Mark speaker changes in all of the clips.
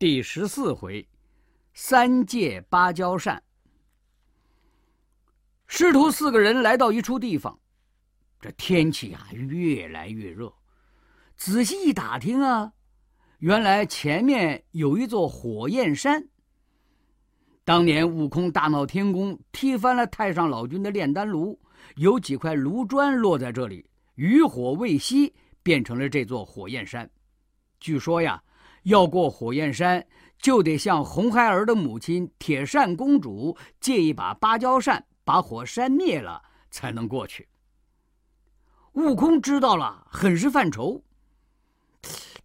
Speaker 1: 第十四回，三借芭蕉扇。师徒四个人来到一处地方，这天气啊越来越热。仔细一打听啊，原来前面有一座火焰山。当年悟空大闹天宫，踢翻了太上老君的炼丹炉，有几块炉砖落在这里，余火未熄，变成了这座火焰山。据说呀。要过火焰山，就得向红孩儿的母亲铁扇公主借一把芭蕉扇，把火扇灭了，才能过去。悟空知道了，很是犯愁，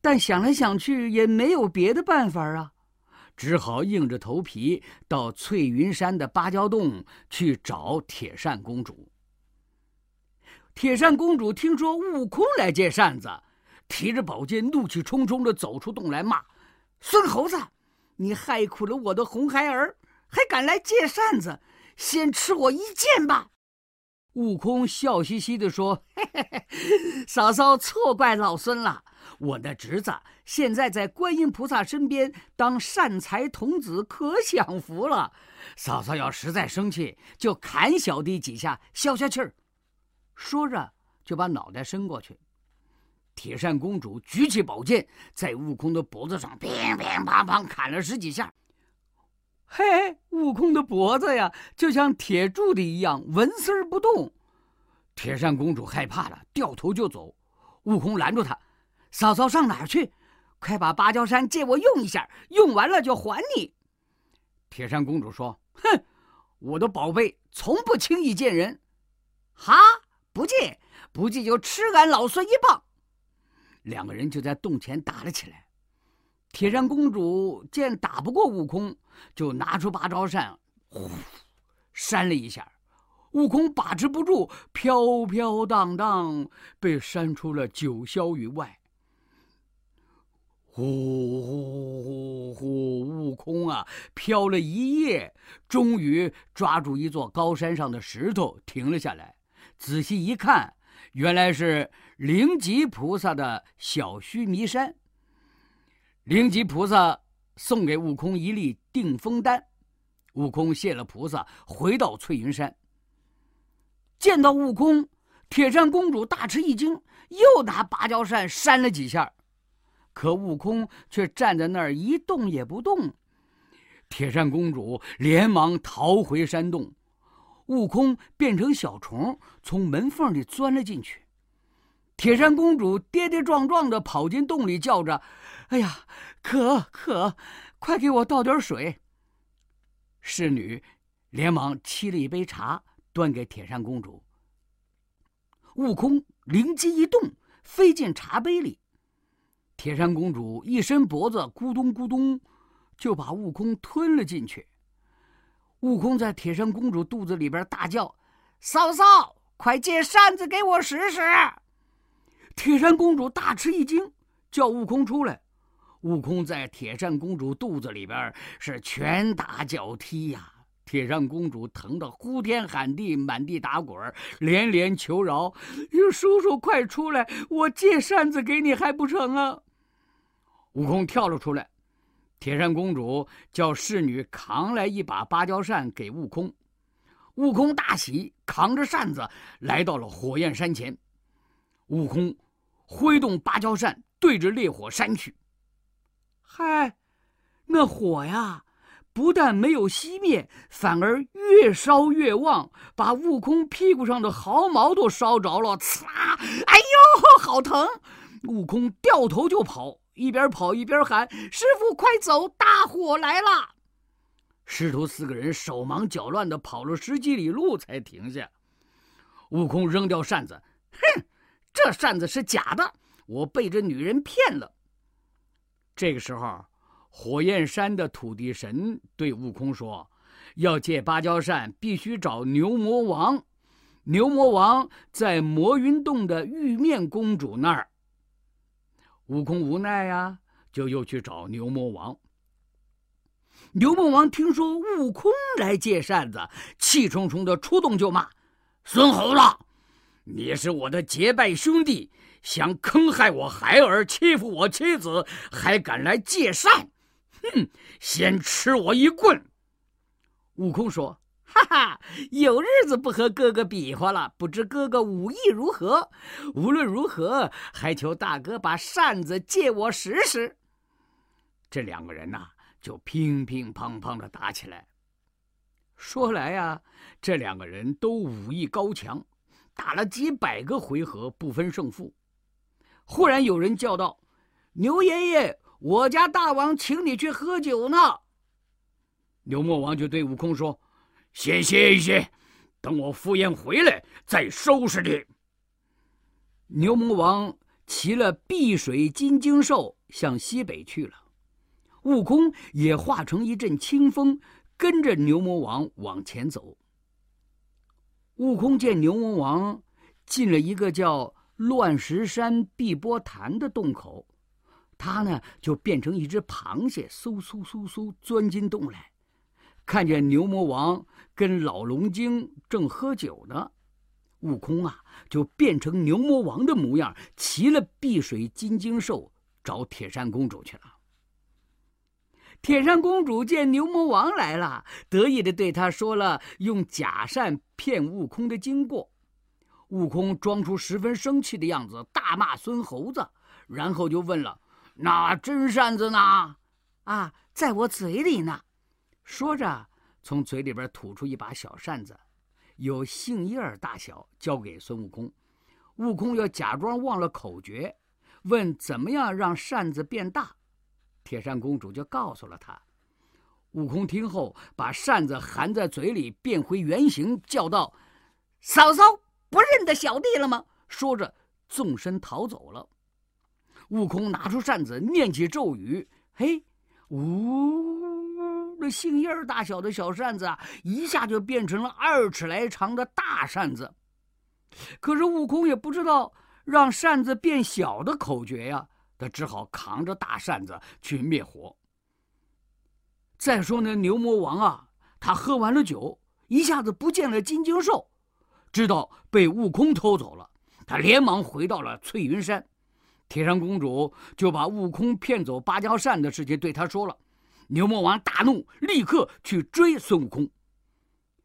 Speaker 1: 但想来想去也没有别的办法啊，只好硬着头皮到翠云山的芭蕉洞去找铁扇公主。铁扇公主听说悟空来借扇子。提着宝剑，怒气冲冲地走出洞来，骂：“孙猴子，你害苦了我的红孩儿，还敢来借扇子，先吃我一剑吧！”悟空笑嘻嘻地说：“嘿嘿嘿，嫂嫂错怪老孙了。我的侄子现在在观音菩萨身边当善财童子，可享福了。嫂嫂要实在生气，就砍小弟几下，消消气儿。”说着，就把脑袋伸过去。铁扇公主举起宝剑，在悟空的脖子上乒乒乓乓砍了十几下。嘿，悟空的脖子呀，就像铁铸的一样，纹丝儿不动。铁扇公主害怕了，掉头就走。悟空拦住她：“嫂嫂上哪儿去？快把芭蕉扇借我用一下，用完了就还你。”铁扇公主说：“哼，我的宝贝从不轻易见人。哈，不借，不借就吃俺老孙一棒。”两个人就在洞前打了起来。铁扇公主见打不过悟空，就拿出芭蕉扇，呼，扇了一下。悟空把持不住，飘飘荡荡，被扇出了九霄云外。呼呼呼呼！悟空啊，飘了一夜，终于抓住一座高山上的石头，停了下来。仔细一看。原来是灵吉菩萨的小须弥山。灵吉菩萨送给悟空一粒定风丹，悟空谢了菩萨，回到翠云山。见到悟空，铁扇公主大吃一惊，又拿芭蕉扇扇了几下，可悟空却站在那儿一动也不动。铁扇公主连忙逃回山洞。悟空变成小虫，从门缝里钻了进去。铁扇公主跌跌撞撞地跑进洞里，叫着：“哎呀，渴渴，快给我倒点水！”侍女连忙沏了一杯茶，端给铁扇公主。悟空灵机一动，飞进茶杯里。铁扇公主一伸脖子，咕咚咕咚，就把悟空吞了进去。悟空在铁扇公主肚子里边大叫：“嫂嫂，快借扇子给我使使！”铁扇公主大吃一惊，叫悟空出来。悟空在铁扇公主肚子里边是拳打脚踢呀，铁扇公主疼得呼天喊地，满地打滚，连连求饶：“叔叔快出来，我借扇子给你还不成啊？”悟空跳了出来。铁扇公主叫侍女扛来一把芭蕉扇给悟空，悟空大喜，扛着扇子来到了火焰山前。悟空挥动芭蕉扇，对着烈火扇去。嗨，那火呀，不但没有熄灭，反而越烧越旺，把悟空屁股上的毫毛都烧着了。呲啦！哎呦，好疼！悟空掉头就跑。一边跑一边喊：“师傅，快走！大火来了！”师徒四个人手忙脚乱地跑了十几里路才停下。悟空扔掉扇子，哼，这扇子是假的，我被这女人骗了。这个时候，火焰山的土地神对悟空说：“要借芭蕉扇，必须找牛魔王。牛魔王在魔云洞的玉面公主那儿。”悟空无奈呀，就又去找牛魔王。牛魔王听说悟空来借扇子，气冲冲的出洞就骂：“孙猴子，你是我的结拜兄弟，想坑害我孩儿，欺负我妻子，还敢来借扇？哼，先吃我一棍！悟空说：“哈哈，有日子不和哥哥比划了，不知哥哥武艺如何？无论如何，还求大哥把扇子借我使使。”这两个人呐，就乒乒乓乓的打起来。说来呀，这两个人都武艺高强，打了几百个回合不分胜负。忽然有人叫道：“牛爷爷，我家大王请你去喝酒呢。”牛魔王就对悟空说：“先歇一歇，等我赴宴回来再收拾你。”牛魔王骑了碧水金睛兽向西北去了，悟空也化成一阵清风。跟着牛魔王往前走。悟空见牛魔王进了一个叫乱石山碧波潭的洞口，他呢就变成一只螃蟹，嗖嗖嗖嗖钻进洞来。看见牛魔王跟老龙精正喝酒呢，悟空啊就变成牛魔王的模样，骑了碧水金睛兽找铁扇公主去了。铁扇公主见牛魔王来了，得意的对他说了用假扇骗悟空的经过。悟空装出十分生气的样子，大骂孙猴子，然后就问了：“那真扇子呢？”“啊，在我嘴里呢。”说着，从嘴里边吐出一把小扇子，有杏叶大小，交给孙悟空。悟空要假装忘了口诀，问怎么样让扇子变大。铁扇公主就告诉了他，悟空听后把扇子含在嘴里变回原形，叫道：“嫂嫂，不认得小弟了吗？”说着纵身逃走了。悟空拿出扇子，念起咒语，嘿，呜，那杏叶大小的小扇子啊，一下就变成了二尺来长的大扇子。可是悟空也不知道让扇子变小的口诀呀。他只好扛着大扇子去灭火。再说那牛魔王啊，他喝完了酒，一下子不见了金睛兽，知道被悟空偷走了，他连忙回到了翠云山。铁扇公主就把悟空骗走芭蕉扇的事情对他说了。牛魔王大怒，立刻去追孙悟空。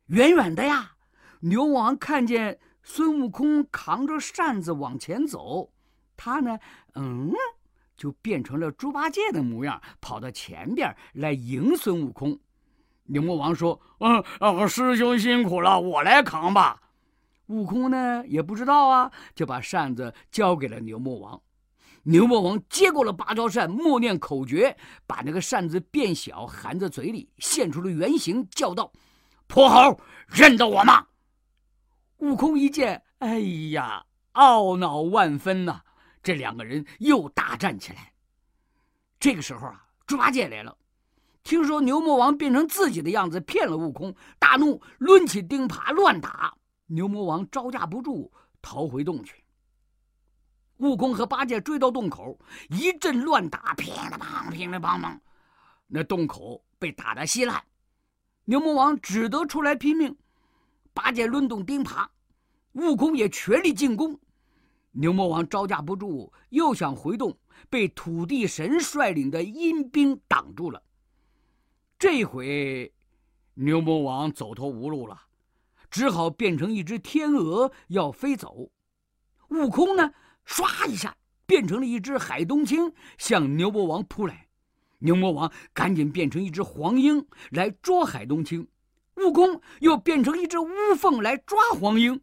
Speaker 1: 远远的呀，牛魔王看见孙悟空扛着扇子往前走，他呢，嗯。就变成了猪八戒的模样，跑到前边来迎孙悟空。牛魔王说：“嗯，师兄辛苦了，我来扛吧。”悟空呢也不知道啊，就把扇子交给了牛魔王。牛魔王接过了芭蕉扇，默念口诀，把那个扇子变小，含在嘴里，现出了原形，叫道：“泼猴，认得我吗？”悟空一见，哎呀，懊恼万分呐。这两个人又大战起来。这个时候啊，猪八戒来了，听说牛魔王变成自己的样子骗了悟空，大怒，抡起钉耙乱打。牛魔王招架不住，逃回洞去。悟空和八戒追到洞口，一阵乱打，乒里乓乒里乓乓，那洞口被打得稀烂。牛魔王只得出来拼命，八戒抡动钉耙，悟空也全力进攻。牛魔王招架不住，又想回洞，被土地神率领的阴兵挡住了。这回，牛魔王走投无路了，只好变成一只天鹅要飞走。悟空呢，唰一下变成了一只海东青，向牛魔王扑来。牛魔王赶紧变成一只黄莺来捉海东青，悟空又变成一只乌凤来抓黄莺。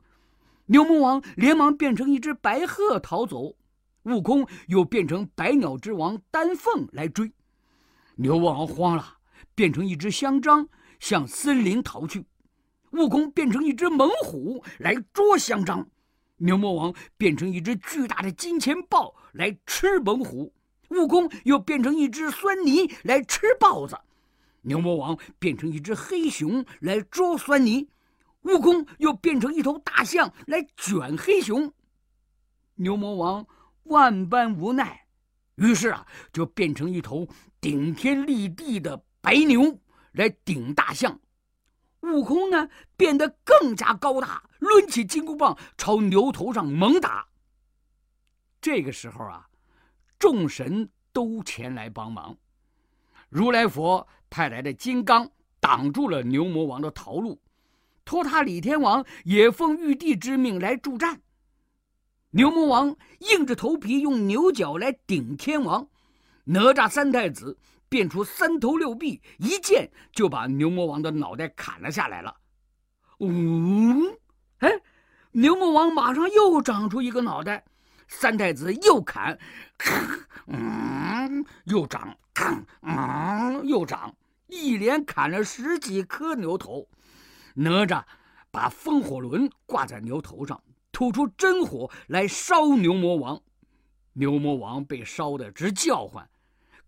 Speaker 1: 牛魔王连忙变成一只白鹤逃走，悟空又变成百鸟之王丹凤来追。牛魔王慌了，变成一只香樟向森林逃去。悟空变成一只猛虎来捉香樟，牛魔王变成一只巨大的金钱豹来吃猛虎。悟空又变成一只酸泥来吃豹子，牛魔王变成一只黑熊来捉酸泥。悟空又变成一头大象来卷黑熊，牛魔王万般无奈，于是啊，就变成一头顶天立地的白牛来顶大象。悟空呢，变得更加高大，抡起金箍棒朝牛头上猛打。这个时候啊，众神都前来帮忙，如来佛派来的金刚挡住了牛魔王的逃路，托塔李天王也奉玉帝之命来助战。牛魔王硬着头皮用牛角来顶天王，哪吒三太子变出三头六臂，一剑就把牛魔王的脑袋砍了下来了。嗯，哎，牛魔王马上又长出一个脑袋，三太子又砍，嗯，又长，嗯，又长，一连砍了十几颗牛头。哪吒把风火轮挂在牛头上，吐出真火来烧牛魔王。牛魔王被烧得直叫唤，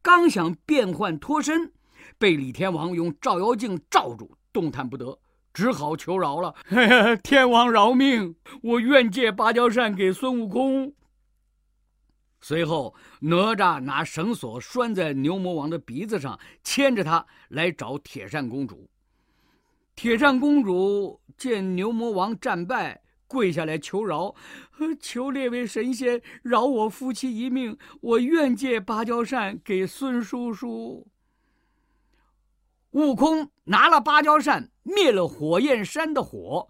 Speaker 1: 刚想变换脱身，被李天王用照妖镜罩住，动弹不得。只好求饶了，天王饶命！我愿借芭蕉扇给孙悟空。随后，哪吒拿绳索拴在牛魔王的鼻子上，牵着他来找铁扇公主。铁扇公主见牛魔王战败，跪下来求饶：“ 求列位神仙饶我夫妻一命，我愿借芭蕉扇给孙叔叔。”悟空拿了芭蕉扇，灭了火焰山的火，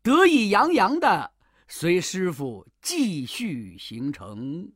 Speaker 1: 得意洋洋的随师傅继续行程。